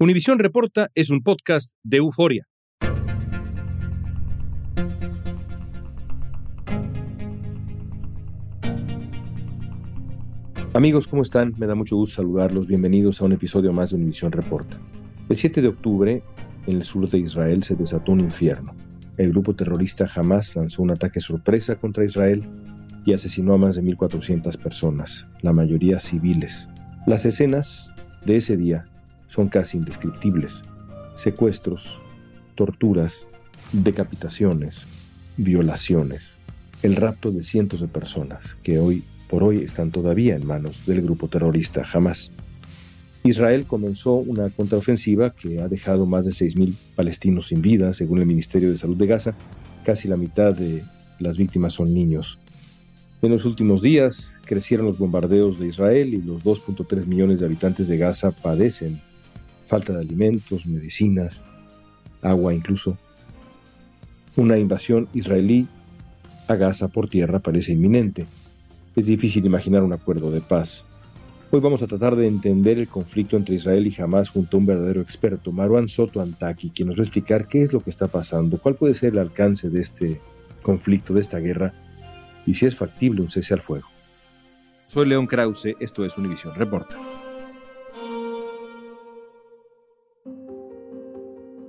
Univisión Reporta es un podcast de euforia. Amigos, ¿cómo están? Me da mucho gusto saludarlos. Bienvenidos a un episodio más de Univisión Reporta. El 7 de octubre, en el sur de Israel, se desató un infierno. El grupo terrorista Hamas lanzó un ataque sorpresa contra Israel y asesinó a más de 1.400 personas, la mayoría civiles. Las escenas de ese día son casi indescriptibles. Secuestros, torturas, decapitaciones, violaciones, el rapto de cientos de personas que hoy por hoy están todavía en manos del grupo terrorista Hamas. Israel comenzó una contraofensiva que ha dejado más de 6.000 palestinos sin vida, según el Ministerio de Salud de Gaza. Casi la mitad de las víctimas son niños. En los últimos días crecieron los bombardeos de Israel y los 2.3 millones de habitantes de Gaza padecen falta de alimentos, medicinas, agua incluso. Una invasión israelí a Gaza por tierra parece inminente. Es difícil imaginar un acuerdo de paz. Hoy vamos a tratar de entender el conflicto entre Israel y Hamas junto a un verdadero experto, Marwan Soto Antaki, quien nos va a explicar qué es lo que está pasando, cuál puede ser el alcance de este conflicto, de esta guerra, y si es factible un cese al fuego. Soy León Krause, esto es Univisión Reporta.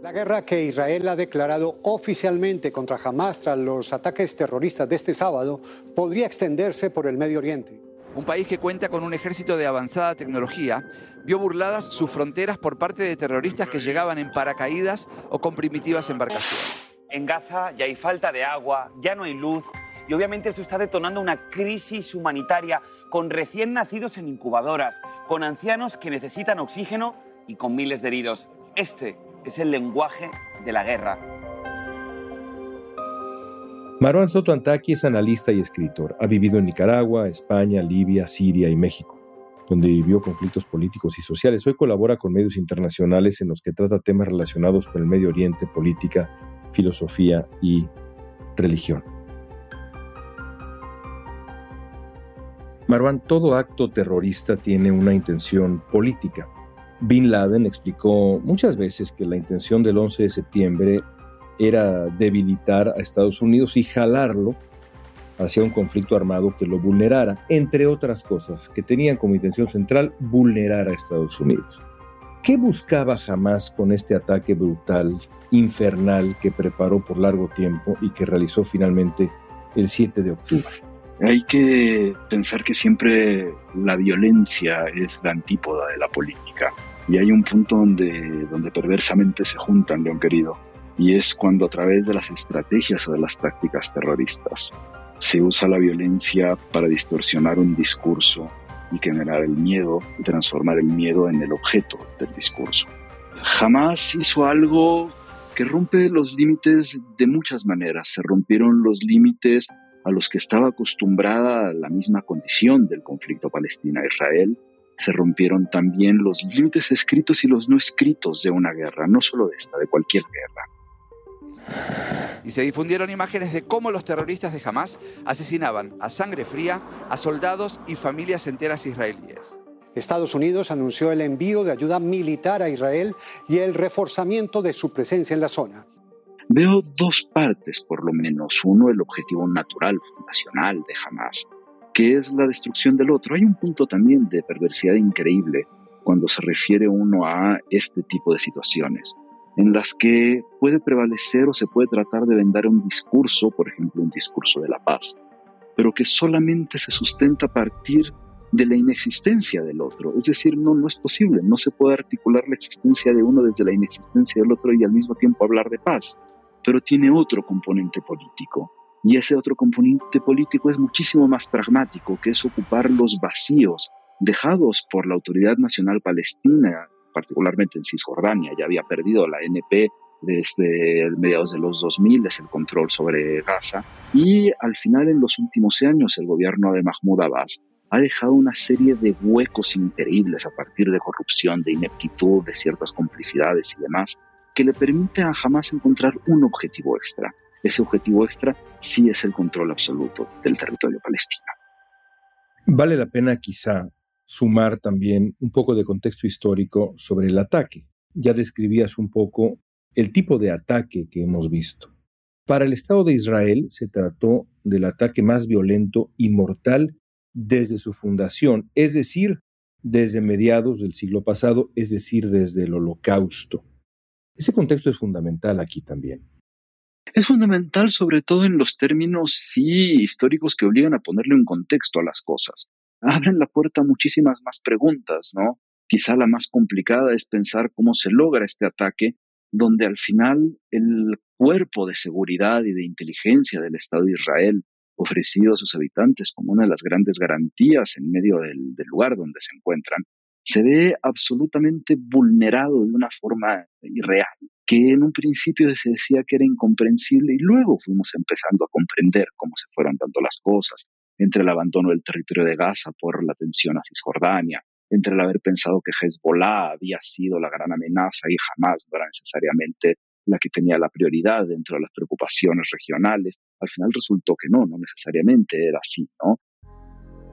La guerra que Israel ha declarado oficialmente contra Hamas tras los ataques terroristas de este sábado podría extenderse por el Medio Oriente. Un país que cuenta con un ejército de avanzada tecnología vio burladas sus fronteras por parte de terroristas que llegaban en paracaídas o con primitivas embarcaciones. En Gaza ya hay falta de agua, ya no hay luz y obviamente esto está detonando una crisis humanitaria con recién nacidos en incubadoras, con ancianos que necesitan oxígeno y con miles de heridos. Este es el lenguaje de la guerra. Marwan Soto Antaki es analista y escritor. Ha vivido en Nicaragua, España, Libia, Siria y México, donde vivió conflictos políticos y sociales. Hoy colabora con medios internacionales en los que trata temas relacionados con el Medio Oriente, política, filosofía y religión. Marwan, todo acto terrorista tiene una intención política. Bin Laden explicó muchas veces que la intención del 11 de septiembre era debilitar a Estados Unidos y jalarlo hacia un conflicto armado que lo vulnerara, entre otras cosas, que tenían como intención central vulnerar a Estados Unidos. ¿Qué buscaba jamás con este ataque brutal, infernal, que preparó por largo tiempo y que realizó finalmente el 7 de octubre? Hay que pensar que siempre la violencia es la antípoda de la política. Y hay un punto donde, donde perversamente se juntan, León querido, y es cuando a través de las estrategias o de las tácticas terroristas se usa la violencia para distorsionar un discurso y generar el miedo y transformar el miedo en el objeto del discurso. Jamás hizo algo que rompe los límites de muchas maneras. Se rompieron los límites a los que estaba acostumbrada la misma condición del conflicto Palestina-Israel se rompieron también los límites escritos y los no escritos de una guerra, no solo de esta, de cualquier guerra. Y se difundieron imágenes de cómo los terroristas de Hamas asesinaban a sangre fría a soldados y familias enteras israelíes. Estados Unidos anunció el envío de ayuda militar a Israel y el reforzamiento de su presencia en la zona. Veo dos partes, por lo menos. Uno, el objetivo natural, fundacional de Hamas, que es la destrucción del otro. Hay un punto también de perversidad increíble cuando se refiere uno a este tipo de situaciones en las que puede prevalecer o se puede tratar de vender un discurso, por ejemplo, un discurso de la paz, pero que solamente se sustenta a partir de la inexistencia del otro. Es decir, no, no es posible, no se puede articular la existencia de uno desde la inexistencia del otro y al mismo tiempo hablar de paz, pero tiene otro componente político. Y ese otro componente político es muchísimo más pragmático, que es ocupar los vacíos dejados por la Autoridad Nacional Palestina particularmente en Cisjordania, ya había perdido la NP desde mediados de los 2000 es el control sobre Gaza y al final en los últimos años el gobierno de Mahmoud Abbas ha dejado una serie de huecos increíbles a partir de corrupción, de ineptitud, de ciertas complicidades y demás que le permiten a jamás encontrar un objetivo extra. Ese objetivo extra sí es el control absoluto del territorio palestino. Vale la pena quizá sumar también un poco de contexto histórico sobre el ataque. Ya describías un poco el tipo de ataque que hemos visto. Para el Estado de Israel se trató del ataque más violento y mortal desde su fundación, es decir, desde mediados del siglo pasado, es decir, desde el holocausto. Ese contexto es fundamental aquí también. Es fundamental sobre todo en los términos sí históricos que obligan a ponerle un contexto a las cosas abren la puerta a muchísimas más preguntas, ¿no? Quizá la más complicada es pensar cómo se logra este ataque, donde al final el cuerpo de seguridad y de inteligencia del Estado de Israel, ofrecido a sus habitantes como una de las grandes garantías en medio del, del lugar donde se encuentran, se ve absolutamente vulnerado de una forma irreal, que en un principio se decía que era incomprensible y luego fuimos empezando a comprender cómo se fueron dando las cosas, entre el abandono del territorio de Gaza por la tensión a Cisjordania, entre el haber pensado que Hezbollah había sido la gran amenaza y jamás no era necesariamente la que tenía la prioridad dentro de las preocupaciones regionales. Al final resultó que no, no necesariamente era así, ¿no?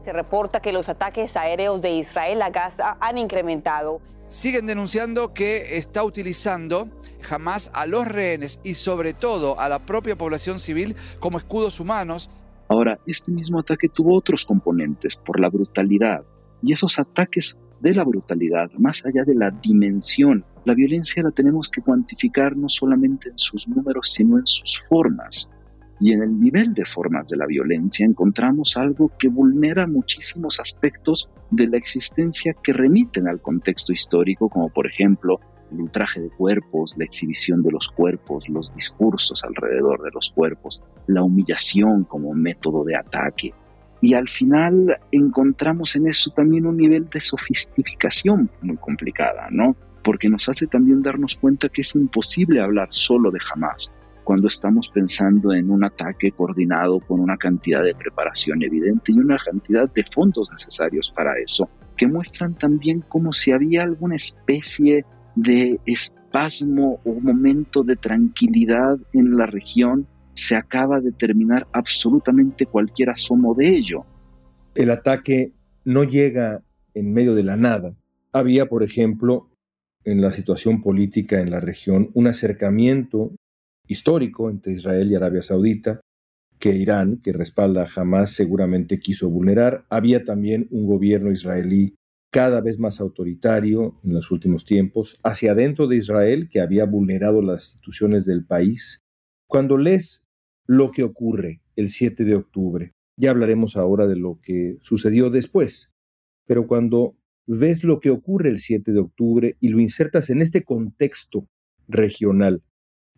Se reporta que los ataques aéreos de Israel a Gaza han incrementado. Siguen denunciando que está utilizando jamás a los rehenes y sobre todo a la propia población civil como escudos humanos Ahora, este mismo ataque tuvo otros componentes por la brutalidad y esos ataques de la brutalidad, más allá de la dimensión, la violencia la tenemos que cuantificar no solamente en sus números, sino en sus formas. Y en el nivel de formas de la violencia encontramos algo que vulnera muchísimos aspectos de la existencia que remiten al contexto histórico, como por ejemplo el ultraje de cuerpos, la exhibición de los cuerpos, los discursos alrededor de los cuerpos, la humillación como método de ataque. Y al final encontramos en eso también un nivel de sofisticación muy complicada, ¿no? Porque nos hace también darnos cuenta que es imposible hablar solo de jamás cuando estamos pensando en un ataque coordinado con una cantidad de preparación evidente y una cantidad de fondos necesarios para eso, que muestran también como si había alguna especie de espasmo o momento de tranquilidad en la región, se acaba de terminar absolutamente cualquier asomo de ello. El ataque no llega en medio de la nada. Había, por ejemplo, en la situación política en la región, un acercamiento histórico entre Israel y Arabia Saudita, que Irán, que respalda jamás, seguramente quiso vulnerar. Había también un gobierno israelí cada vez más autoritario en los últimos tiempos, hacia adentro de Israel, que había vulnerado las instituciones del país. Cuando lees lo que ocurre el 7 de octubre, ya hablaremos ahora de lo que sucedió después, pero cuando ves lo que ocurre el 7 de octubre y lo insertas en este contexto regional,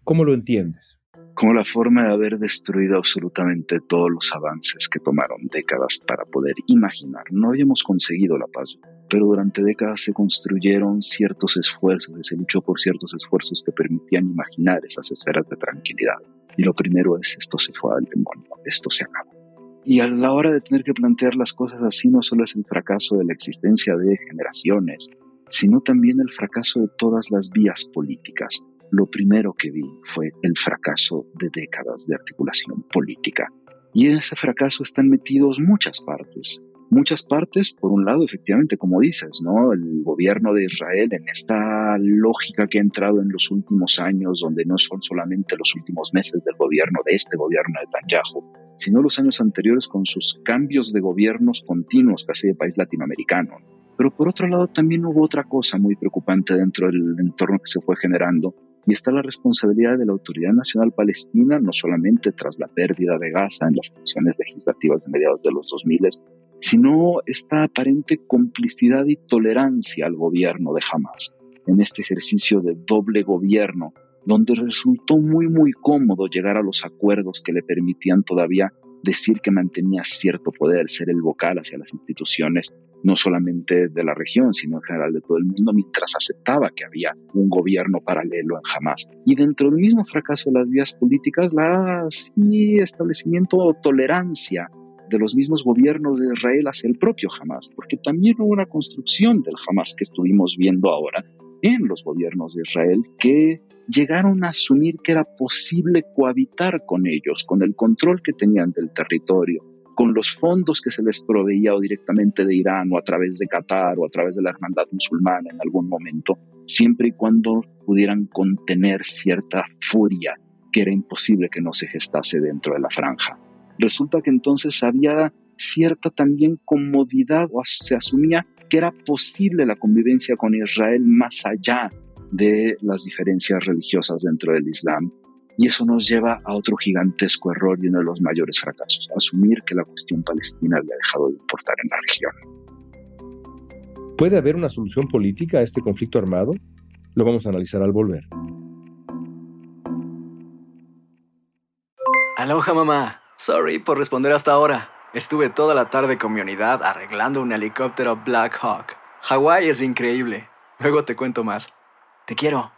¿cómo lo entiendes? como la forma de haber destruido absolutamente todos los avances que tomaron décadas para poder imaginar. No habíamos conseguido la paz, pero durante décadas se construyeron ciertos esfuerzos, se luchó por ciertos esfuerzos que permitían imaginar esas esferas de tranquilidad. Y lo primero es, esto se fue al demonio, esto se acabó. Y a la hora de tener que plantear las cosas así, no solo es el fracaso de la existencia de generaciones, sino también el fracaso de todas las vías políticas. Lo primero que vi fue el fracaso de décadas de articulación política. Y en ese fracaso están metidos muchas partes, muchas partes, por un lado, efectivamente, como dices, ¿no? El gobierno de Israel en esta lógica que ha entrado en los últimos años, donde no son solamente los últimos meses del gobierno de este gobierno de Netanyahu, sino los años anteriores con sus cambios de gobiernos continuos casi de país latinoamericano. Pero por otro lado también hubo otra cosa muy preocupante dentro del entorno que se fue generando, y está la responsabilidad de la Autoridad Nacional Palestina, no solamente tras la pérdida de Gaza en las elecciones legislativas de mediados de los 2000, sino esta aparente complicidad y tolerancia al gobierno de Hamas en este ejercicio de doble gobierno, donde resultó muy muy cómodo llegar a los acuerdos que le permitían todavía decir que mantenía cierto poder, ser el vocal hacia las instituciones, no solamente de la región, sino en general de todo el mundo, mientras aceptaba que había un gobierno paralelo en Hamas. Y dentro del mismo fracaso de las vías políticas, la sí, establecimiento o tolerancia de los mismos gobiernos de Israel hacia el propio Hamas, porque también hubo una construcción del Hamas que estuvimos viendo ahora en los gobiernos de Israel que llegaron a asumir que era posible cohabitar con ellos, con el control que tenían del territorio, con los fondos que se les proveía o directamente de Irán o a través de Qatar o a través de la hermandad musulmana en algún momento, siempre y cuando pudieran contener cierta furia que era imposible que no se gestase dentro de la franja. Resulta que entonces había cierta también comodidad o se asumía que era posible la convivencia con Israel más allá de las diferencias religiosas dentro del Islam. Y eso nos lleva a otro gigantesco error y uno de los mayores fracasos, asumir que la cuestión palestina había dejado de importar en la región. ¿Puede haber una solución política a este conflicto armado? Lo vamos a analizar al volver. Aloha mamá. Sorry por responder hasta ahora. Estuve toda la tarde con mi unidad arreglando un helicóptero Black Hawk. Hawái es increíble. Luego te cuento más. Te quiero.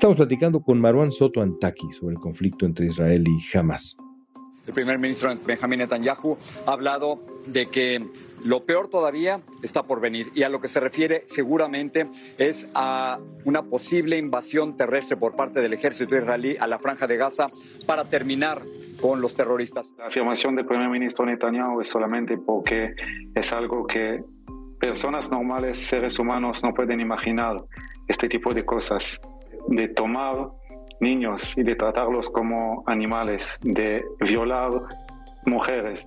Estamos platicando con Marwan Soto Antaki sobre el conflicto entre Israel y Hamas. El primer ministro Benjamin Netanyahu ha hablado de que lo peor todavía está por venir y a lo que se refiere seguramente es a una posible invasión terrestre por parte del ejército israelí a la franja de Gaza para terminar con los terroristas. La afirmación del primer ministro Netanyahu es solamente porque es algo que personas normales, seres humanos, no pueden imaginar este tipo de cosas de tomar niños y de tratarlos como animales, de violar mujeres.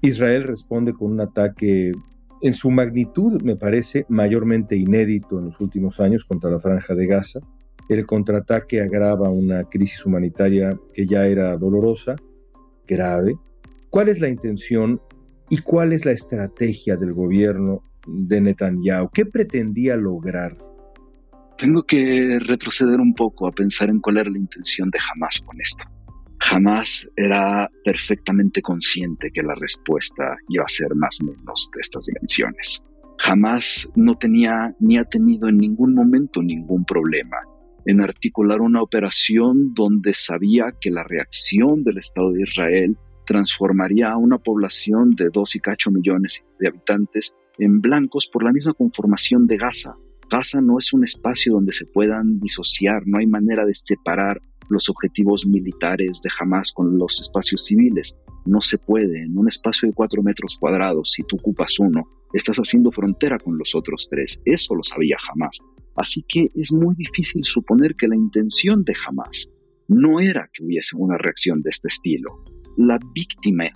Israel responde con un ataque en su magnitud, me parece, mayormente inédito en los últimos años contra la franja de Gaza. El contraataque agrava una crisis humanitaria que ya era dolorosa, grave. ¿Cuál es la intención y cuál es la estrategia del gobierno de Netanyahu? ¿Qué pretendía lograr tengo que retroceder un poco a pensar en cuál era la intención de Hamas con esto. Hamas era perfectamente consciente que la respuesta iba a ser más o menos de estas dimensiones. Hamas no tenía ni ha tenido en ningún momento ningún problema en articular una operación donde sabía que la reacción del Estado de Israel transformaría a una población de dos y cacho millones de habitantes en blancos por la misma conformación de Gaza, Gaza no es un espacio donde se puedan disociar, no hay manera de separar los objetivos militares de Hamas con los espacios civiles. No se puede. En un espacio de cuatro metros cuadrados, si tú ocupas uno, estás haciendo frontera con los otros tres. Eso lo sabía Hamas. Así que es muy difícil suponer que la intención de Hamas no era que hubiese una reacción de este estilo. La víctima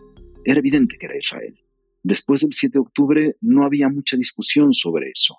era evidente que era Israel. Después del 7 de octubre no había mucha discusión sobre eso.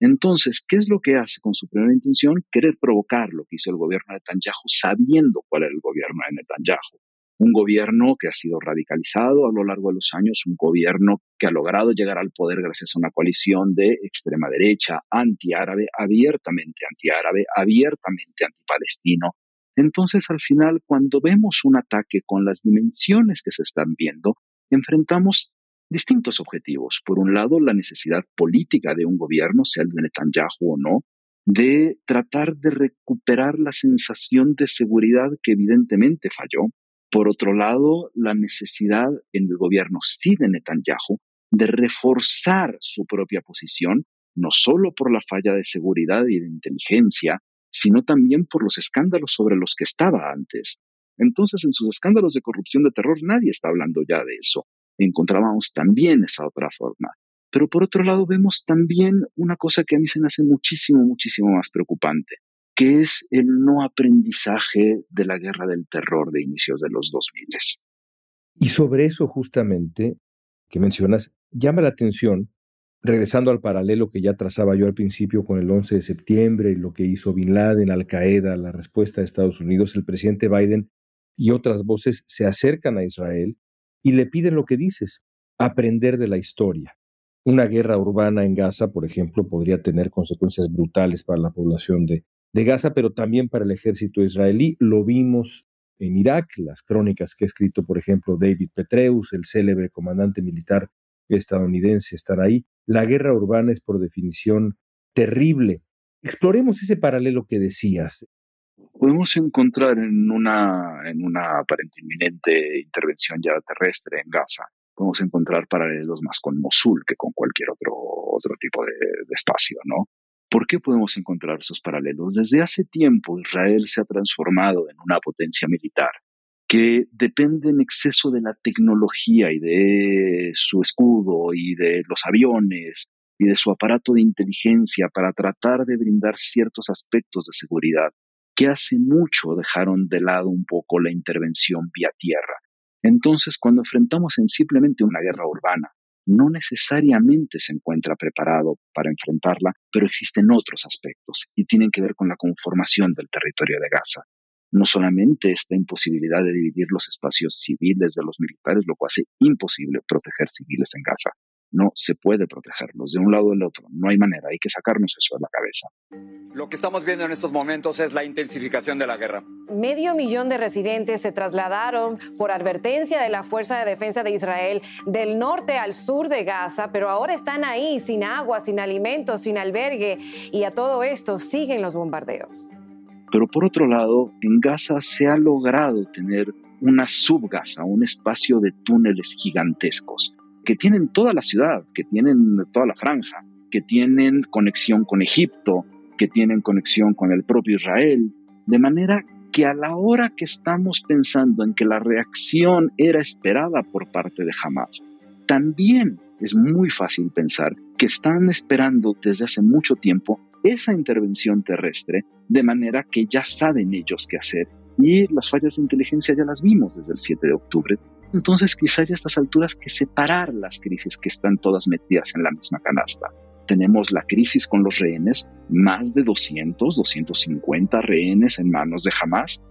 Entonces, ¿qué es lo que hace con su primera intención? Querer provocar lo que hizo el gobierno de Netanyahu sabiendo cuál era el gobierno de Netanyahu. Un gobierno que ha sido radicalizado a lo largo de los años, un gobierno que ha logrado llegar al poder gracias a una coalición de extrema derecha, antiárabe, abiertamente antiárabe, abiertamente antipalestino. Entonces, al final, cuando vemos un ataque con las dimensiones que se están viendo, enfrentamos distintos objetivos. Por un lado, la necesidad política de un gobierno, sea el de Netanyahu o no, de tratar de recuperar la sensación de seguridad que evidentemente falló. Por otro lado, la necesidad en el gobierno sí de Netanyahu de reforzar su propia posición, no solo por la falla de seguridad y de inteligencia, sino también por los escándalos sobre los que estaba antes. Entonces, en sus escándalos de corrupción de terror, nadie está hablando ya de eso encontrábamos también esa otra forma. Pero por otro lado vemos también una cosa que a mí se me hace muchísimo, muchísimo más preocupante, que es el no aprendizaje de la guerra del terror de inicios de los 2000. Y sobre eso justamente que mencionas, llama la atención, regresando al paralelo que ya trazaba yo al principio con el 11 de septiembre y lo que hizo Bin Laden, Al Qaeda, la respuesta de Estados Unidos, el presidente Biden y otras voces se acercan a Israel y le piden lo que dices, aprender de la historia. Una guerra urbana en Gaza, por ejemplo, podría tener consecuencias brutales para la población de, Gaza, pero también para el ejército israelí. Lo vimos en Irak, las crónicas que ha escrito, por ejemplo, David Petreus, el célebre comandante militar estadounidense, están ahí. La guerra urbana es por definición terrible. Exploremos ese paralelo que decías podemos encontrar en una, en una aparente inminente intervención ya terrestre en Gaza, podemos encontrar paralelos más con Mosul que con cualquier otro, otro tipo de, de espacio, ¿no? ¿Por qué podemos encontrar esos paralelos? Desde hace tiempo Israel se ha transformado en una potencia militar que depende en exceso de la tecnología y de su escudo y de los aviones y de su aparato de inteligencia para tratar de brindar ciertos aspectos de seguridad que hace mucho dejaron de lado un poco la intervención vía tierra. Entonces, cuando enfrentamos en simplemente una guerra urbana, no necesariamente se encuentra preparado para enfrentarla, pero existen otros aspectos y tienen que ver con la conformación del territorio de Gaza. No solamente esta imposibilidad de dividir los espacios civiles de los militares, lo cual hace imposible proteger civiles en Gaza, no se puede protegerlos de un lado o del otro. No hay manera, hay que sacarnos eso de la cabeza. Lo que estamos viendo en estos momentos es la intensificación de la guerra. Medio millón de residentes se trasladaron por advertencia de la Fuerza de Defensa de Israel del norte al sur de Gaza, pero ahora están ahí sin agua, sin alimentos, sin albergue y a todo esto siguen los bombardeos. Pero por otro lado, en Gaza se ha logrado tener una subgaza, un espacio de túneles gigantescos que tienen toda la ciudad, que tienen toda la franja, que tienen conexión con Egipto, que tienen conexión con el propio Israel, de manera que a la hora que estamos pensando en que la reacción era esperada por parte de Hamas, también es muy fácil pensar que están esperando desde hace mucho tiempo esa intervención terrestre, de manera que ya saben ellos qué hacer. Y las fallas de inteligencia ya las vimos desde el 7 de octubre, entonces quizás ya a estas alturas que separar las crisis que están todas metidas en la misma canasta. Tenemos la crisis con los rehenes, más de 200, 250 rehenes en manos de Hamas,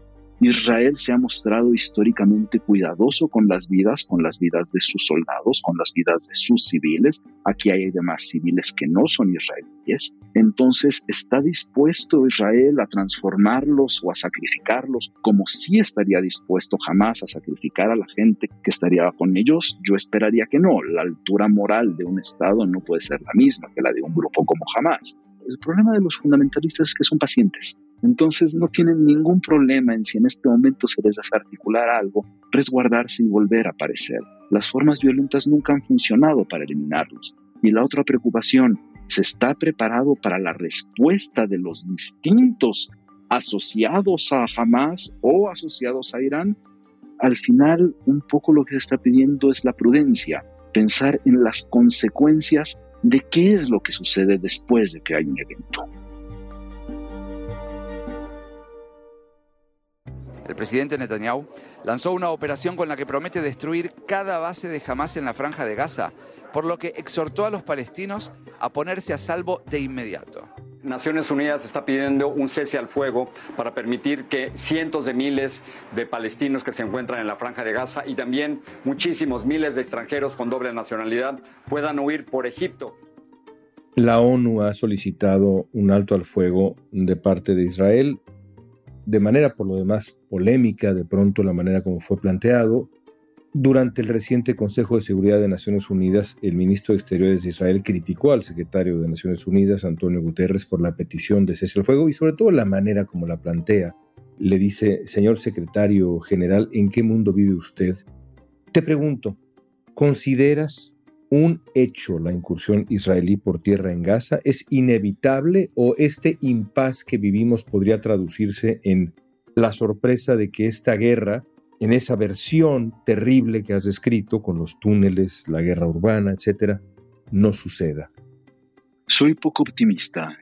Israel se ha mostrado históricamente cuidadoso con las vidas, con las vidas de sus soldados, con las vidas de sus civiles. Aquí hay además civiles que no son israelíes. Entonces, ¿está dispuesto Israel a transformarlos o a sacrificarlos como si estaría dispuesto jamás a sacrificar a la gente que estaría con ellos? Yo esperaría que no. La altura moral de un Estado no puede ser la misma que la de un grupo como Hamas. El problema de los fundamentalistas es que son pacientes entonces no tienen ningún problema en si en este momento se les desarticular algo, resguardarse y volver a aparecer. Las formas violentas nunca han funcionado para eliminarlos. Y la otra preocupación, ¿se está preparado para la respuesta de los distintos asociados a Hamas o asociados a Irán, al final un poco lo que se está pidiendo es la prudencia, pensar en las consecuencias de qué es lo que sucede después de que hay un evento. El presidente Netanyahu lanzó una operación con la que promete destruir cada base de Hamas en la franja de Gaza, por lo que exhortó a los palestinos a ponerse a salvo de inmediato. Naciones Unidas está pidiendo un cese al fuego para permitir que cientos de miles de palestinos que se encuentran en la franja de Gaza y también muchísimos miles de extranjeros con doble nacionalidad puedan huir por Egipto. La ONU ha solicitado un alto al fuego de parte de Israel de manera por lo demás polémica, de pronto la manera como fue planteado. Durante el reciente Consejo de Seguridad de Naciones Unidas, el ministro de Exteriores de Israel criticó al secretario de Naciones Unidas, Antonio Guterres, por la petición de cese al fuego y sobre todo la manera como la plantea. Le dice, señor secretario general, ¿en qué mundo vive usted? Te pregunto, ¿consideras un hecho la incursión israelí por tierra en Gaza? ¿Es inevitable o este impas que vivimos podría traducirse en la sorpresa de que esta guerra, en esa versión terrible que has descrito, con los túneles, la guerra urbana, etcétera, no suceda? Soy poco optimista.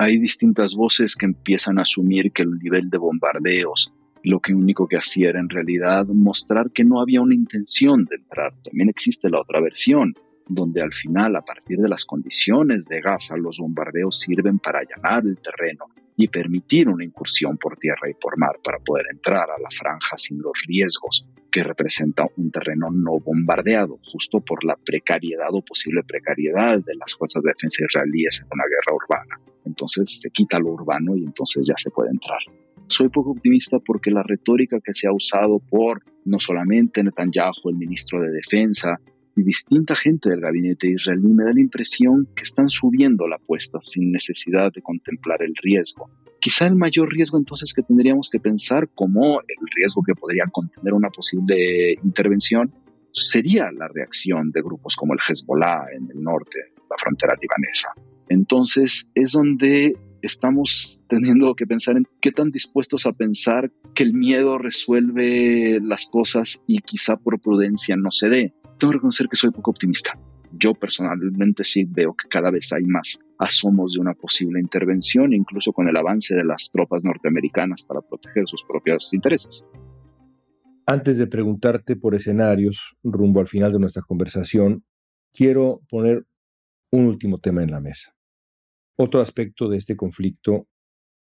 Hay distintas voces que empiezan a asumir que el nivel de bombardeos, lo que único que hacía era en realidad mostrar que no había una intención de entrar. También existe la otra versión, donde al final, a partir de las condiciones de Gaza, los bombardeos sirven para allanar el terreno y permitir una incursión por tierra y por mar para poder entrar a la franja sin los riesgos que representa un terreno no bombardeado, justo por la precariedad o posible precariedad de las fuerzas de defensa israelíes en una guerra urbana. Entonces se quita lo urbano y entonces ya se puede entrar. Soy poco optimista porque la retórica que se ha usado por no solamente Netanyahu, el ministro de Defensa, y distinta gente del gabinete israelí me da la impresión que están subiendo la apuesta sin necesidad de contemplar el riesgo. Quizá el mayor riesgo entonces que tendríamos que pensar como el riesgo que podría contener una posible intervención sería la reacción de grupos como el Hezbollah en el norte, la frontera libanesa. Entonces es donde estamos teniendo que pensar en qué tan dispuestos a pensar que el miedo resuelve las cosas y quizá por prudencia no se dé tengo que reconocer que soy poco optimista. Yo personalmente sí veo que cada vez hay más asomos de una posible intervención, incluso con el avance de las tropas norteamericanas para proteger sus propios intereses. Antes de preguntarte por escenarios rumbo al final de nuestra conversación, quiero poner un último tema en la mesa. Otro aspecto de este conflicto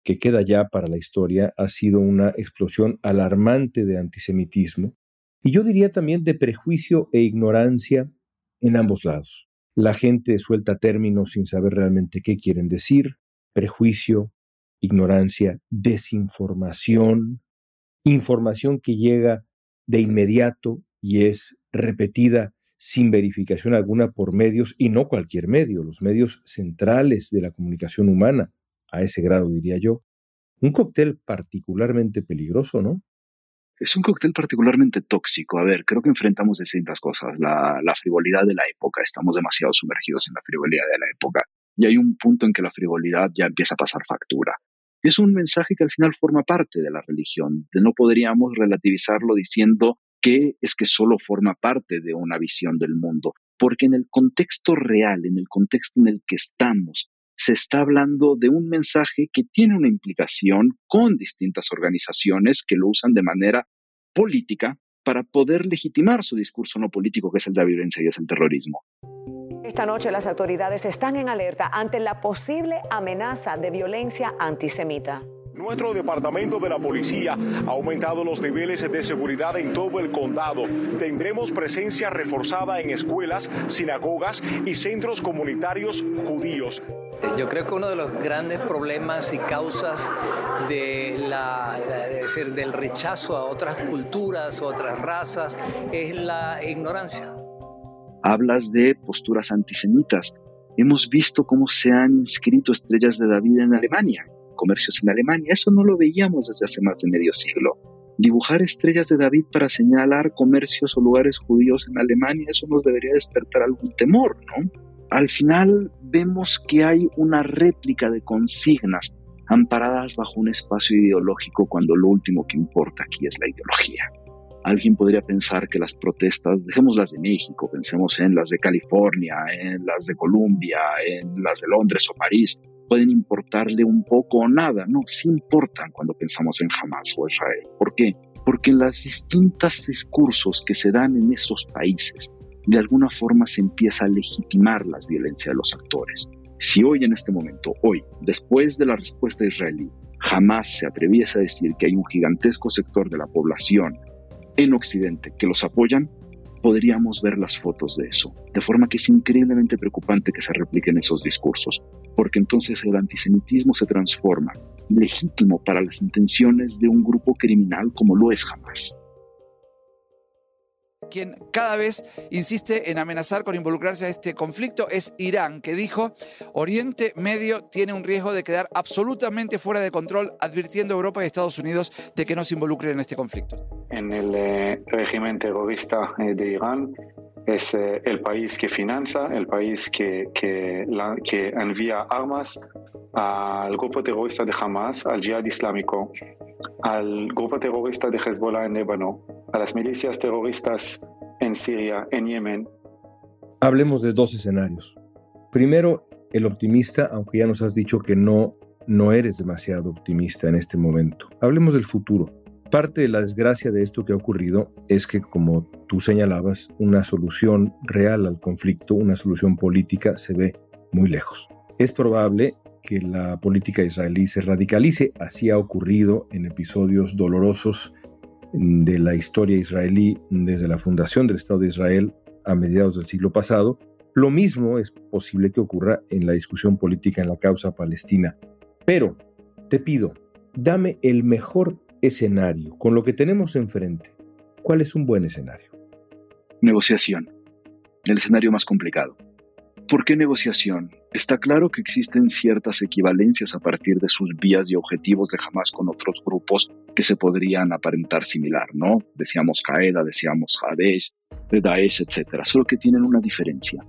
que queda ya para la historia ha sido una explosión alarmante de antisemitismo y yo diría también de prejuicio e ignorancia en ambos lados. La gente suelta términos sin saber realmente qué quieren decir, prejuicio, ignorancia, desinformación, información que llega de inmediato y es repetida sin verificación alguna por medios, y no cualquier medio, los medios centrales de la comunicación humana, a ese grado diría yo. Un cóctel particularmente peligroso, ¿no? Es un cóctel particularmente tóxico. A ver, creo que enfrentamos distintas cosas. La, la, frivolidad de la época, estamos demasiado sumergidos en la frivolidad de la época. Y hay un punto en que la frivolidad ya empieza a pasar factura. Es un mensaje que al final forma parte de la religión. No podríamos relativizarlo diciendo que es que solo forma parte de una visión del mundo. Porque en el contexto real, en el contexto en el que estamos, se está hablando de un mensaje que tiene una implicación con distintas organizaciones que lo usan de manera política para poder legitimar su discurso no político, que es el de la violencia y es el terrorismo. Esta noche las autoridades están en alerta ante la posible amenaza de violencia antisemita. Nuestro departamento de la policía ha aumentado los niveles de seguridad en todo el condado. Tendremos presencia reforzada en escuelas, sinagogas y centros comunitarios judíos. Yo creo que uno de los grandes problemas y causas de la, decir, del rechazo a otras culturas o otras razas es la ignorancia. Hablas de posturas antisemitas. Hemos visto cómo se han inscrito estrellas de David en Alemania comercios en Alemania. Eso no lo veíamos desde hace más de medio siglo. Dibujar estrellas de David para señalar comercios o lugares judíos en Alemania, eso nos debería despertar algún temor, ¿no? Al final vemos que hay una réplica de consignas amparadas bajo un espacio ideológico cuando lo último que importa aquí es la ideología. Alguien podría pensar que las protestas, dejemos las de México, pensemos en las de California, en las de Colombia, en las de Londres o París, pueden importarle un poco o nada. No, sí importan cuando pensamos en Hamas o Israel. ¿Por qué? Porque en los distintos discursos que se dan en esos países, de alguna forma se empieza a legitimar las violencias de los actores. Si hoy en este momento, hoy, después de la respuesta israelí, jamás se atreviese a decir que hay un gigantesco sector de la población en Occidente que los apoyan, podríamos ver las fotos de eso. De forma que es increíblemente preocupante que se repliquen esos discursos, porque entonces el antisemitismo se transforma legítimo para las intenciones de un grupo criminal como lo es jamás quien cada vez insiste en amenazar con involucrarse a este conflicto es Irán, que dijo, Oriente Medio tiene un riesgo de quedar absolutamente fuera de control, advirtiendo a Europa y Estados Unidos de que no se involucren en este conflicto. En el eh, régimen terrorista eh, de Irán es eh, el país que financia, el país que, que, que envía armas al grupo terrorista de Hamas, al Jihad Islámico, al grupo terrorista de Hezbollah en Líbano, a las milicias terroristas en Siria, en Yemen. Hablemos de dos escenarios. Primero, el optimista, aunque ya nos has dicho que no, no eres demasiado optimista en este momento. Hablemos del futuro. Parte de la desgracia de esto que ha ocurrido es que, como tú señalabas, una solución real al conflicto, una solución política, se ve muy lejos. Es probable que la política israelí se radicalice. Así ha ocurrido en episodios dolorosos de la historia israelí desde la fundación del Estado de Israel a mediados del siglo pasado. Lo mismo es posible que ocurra en la discusión política en la causa palestina. Pero te pido, dame el mejor escenario con lo que tenemos enfrente. ¿Cuál es un buen escenario? Negociación. El escenario más complicado. ¿Por qué negociación? Está claro que existen ciertas equivalencias a partir de sus vías y objetivos de Hamas con otros grupos que se podrían aparentar similar, ¿no? Decíamos Qaeda, decíamos Hadesh, Daesh, etc. Solo que tienen una diferencia.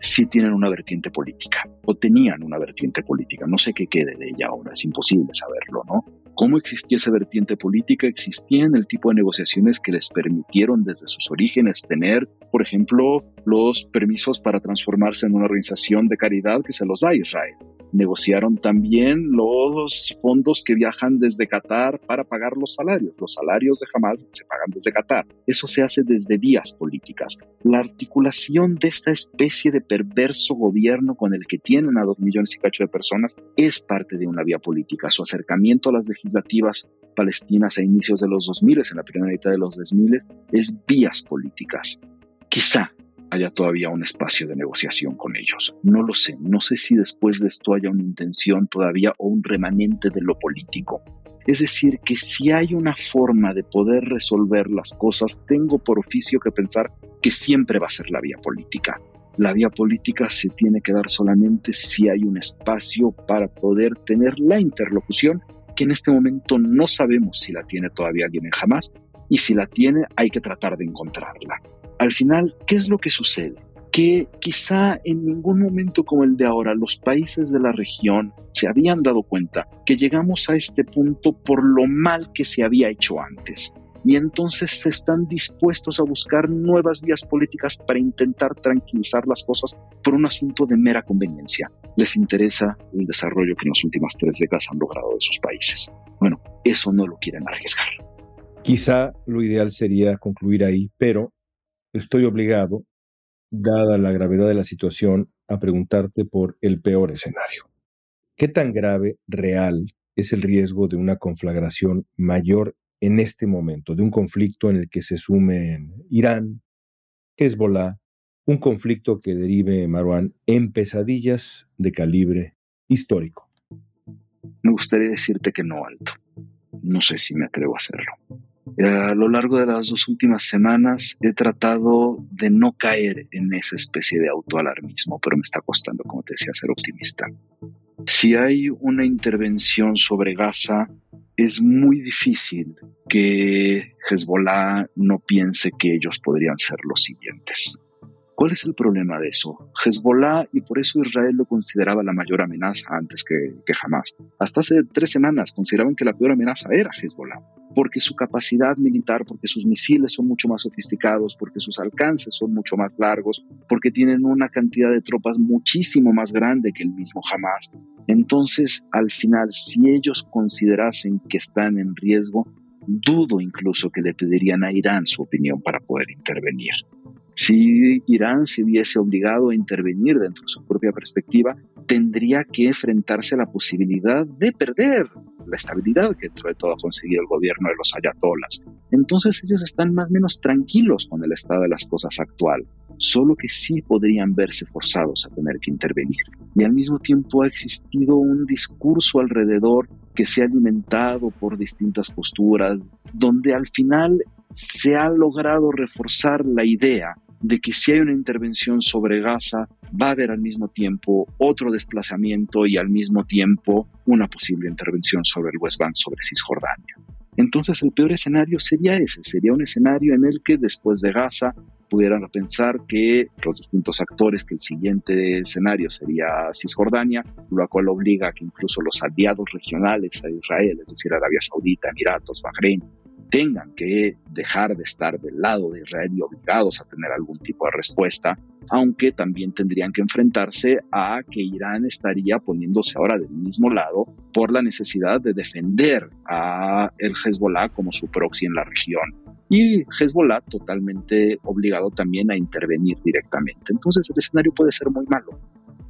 Sí tienen una vertiente política, o tenían una vertiente política. No sé qué quede de ella ahora, es imposible saberlo, ¿no? cómo existía esa vertiente política, existían el tipo de negociaciones que les permitieron desde sus orígenes tener, por ejemplo, los permisos para transformarse en una organización de caridad que se los da Israel negociaron también los fondos que viajan desde Qatar para pagar los salarios. Los salarios de Hamas se pagan desde Qatar. Eso se hace desde vías políticas. La articulación de esta especie de perverso gobierno con el que tienen a dos millones y cacho de personas es parte de una vía política. Su acercamiento a las legislativas palestinas a inicios de los 2000, en la primera mitad de los 2000, es vías políticas. Quizá haya todavía un espacio de negociación con ellos. No lo sé, no sé si después de esto haya una intención todavía o un remanente de lo político. Es decir, que si hay una forma de poder resolver las cosas, tengo por oficio que pensar que siempre va a ser la vía política. La vía política se tiene que dar solamente si hay un espacio para poder tener la interlocución que en este momento no sabemos si la tiene todavía alguien en jamás y si la tiene hay que tratar de encontrarla. Al final, ¿qué es lo que sucede? Que quizá en ningún momento como el de ahora los países de la región se habían dado cuenta que llegamos a este punto por lo mal que se había hecho antes. Y entonces se están dispuestos a buscar nuevas vías políticas para intentar tranquilizar las cosas por un asunto de mera conveniencia. Les interesa el desarrollo que en las últimas tres décadas han logrado de sus países. Bueno, eso no lo quieren arriesgar. Quizá lo ideal sería concluir ahí, pero estoy obligado, dada la gravedad de la situación, a preguntarte por el peor escenario. ¿Qué tan grave, real, es el riesgo de una conflagración mayor en este momento, de un conflicto en el que se sumen Irán, Hezbollah, un conflicto que derive, Marwan, en pesadillas de calibre histórico? Me gustaría decirte que no alto. No sé si me atrevo a hacerlo. Eh, a lo largo de las dos últimas semanas he tratado de no caer en esa especie de autoalarmismo, pero me está costando, como te decía, ser optimista. Si hay una intervención sobre Gaza, es muy difícil que Hezbollah no piense que ellos podrían ser los siguientes. ¿Cuál es el problema de eso? Hezbollah, y por eso Israel lo consideraba la mayor amenaza antes que, Hamas. Hasta hace tres semanas consideraban que la peor amenaza era Hezbollah, porque su capacidad militar, porque sus misiles son mucho más sofisticados, porque sus alcances son mucho más largos, porque tienen una cantidad de tropas muchísimo más grande que el mismo Hamas. Entonces, al final, si ellos considerasen que están en riesgo, dudo incluso que le pedirían a Irán su opinión para poder intervenir. Si Irán se viese obligado a intervenir dentro de su propia perspectiva, tendría que enfrentarse a la posibilidad de perder la estabilidad que dentro de todo ha conseguido el gobierno de los ayatolas. Entonces ellos están más o menos tranquilos con el estado de las cosas actual, solo que sí podrían verse forzados a tener que intervenir. Y al mismo tiempo ha existido un discurso alrededor que se ha alimentado por distintas posturas, donde al final se ha logrado reforzar la idea de que si hay una intervención sobre Gaza, va a haber al mismo tiempo otro desplazamiento y al mismo tiempo una posible intervención sobre el West Bank, sobre Cisjordania. Entonces el peor escenario sería ese, sería un escenario en el que después de Gaza pudieran pensar que los distintos actores, que el siguiente escenario sería Cisjordania, lo cual obliga a que incluso los aliados regionales a Israel, es decir, Arabia Saudita, Emiratos, Bahrein, tengan que dejar de estar del lado de Israel y obligados a tener algún tipo de respuesta, aunque también tendrían que enfrentarse a que Irán estaría poniéndose ahora del mismo lado por la necesidad de defender a el Hezbollah como su proxy en la región. Y Hezbollah totalmente obligado también a intervenir directamente. Entonces el escenario puede ser muy malo.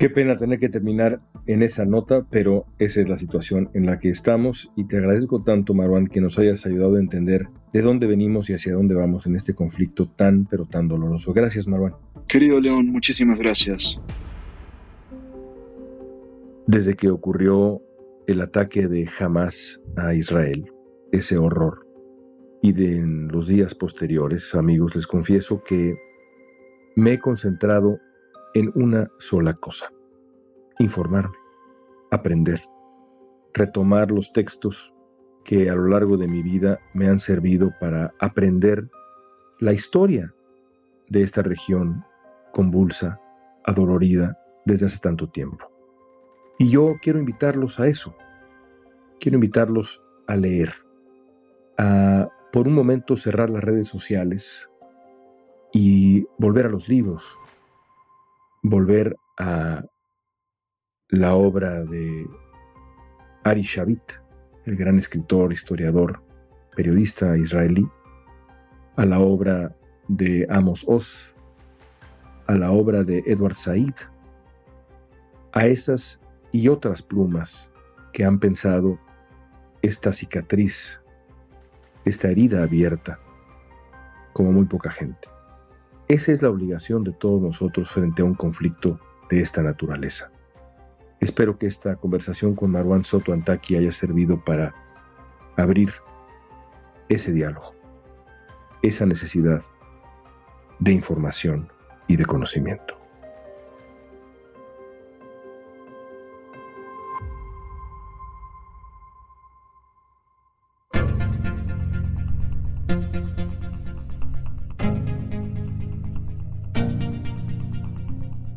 Qué pena tener que terminar en esa nota, pero esa es la situación en la que estamos y te agradezco tanto, Marwan, que nos hayas ayudado a entender de dónde venimos y hacia dónde vamos en este conflicto tan, pero tan doloroso. Gracias, Marwan. Querido León, muchísimas gracias. Desde que ocurrió el ataque de Hamas a Israel, ese horror, y de en los días posteriores, amigos, les confieso que me he concentrado en una sola cosa, informarme, aprender, retomar los textos que a lo largo de mi vida me han servido para aprender la historia de esta región convulsa, adolorida desde hace tanto tiempo. Y yo quiero invitarlos a eso, quiero invitarlos a leer, a por un momento cerrar las redes sociales y volver a los libros, volver a la obra de Ari Shavit, el gran escritor, historiador, periodista israelí, a la obra de Amos Oz, a la obra de Edward Said, a esas y otras plumas que han pensado esta cicatriz, esta herida abierta, como muy poca gente. Esa es la obligación de todos nosotros frente a un conflicto de esta naturaleza. Espero que esta conversación con Marwan Soto Antaki haya servido para abrir ese diálogo, esa necesidad de información y de conocimiento.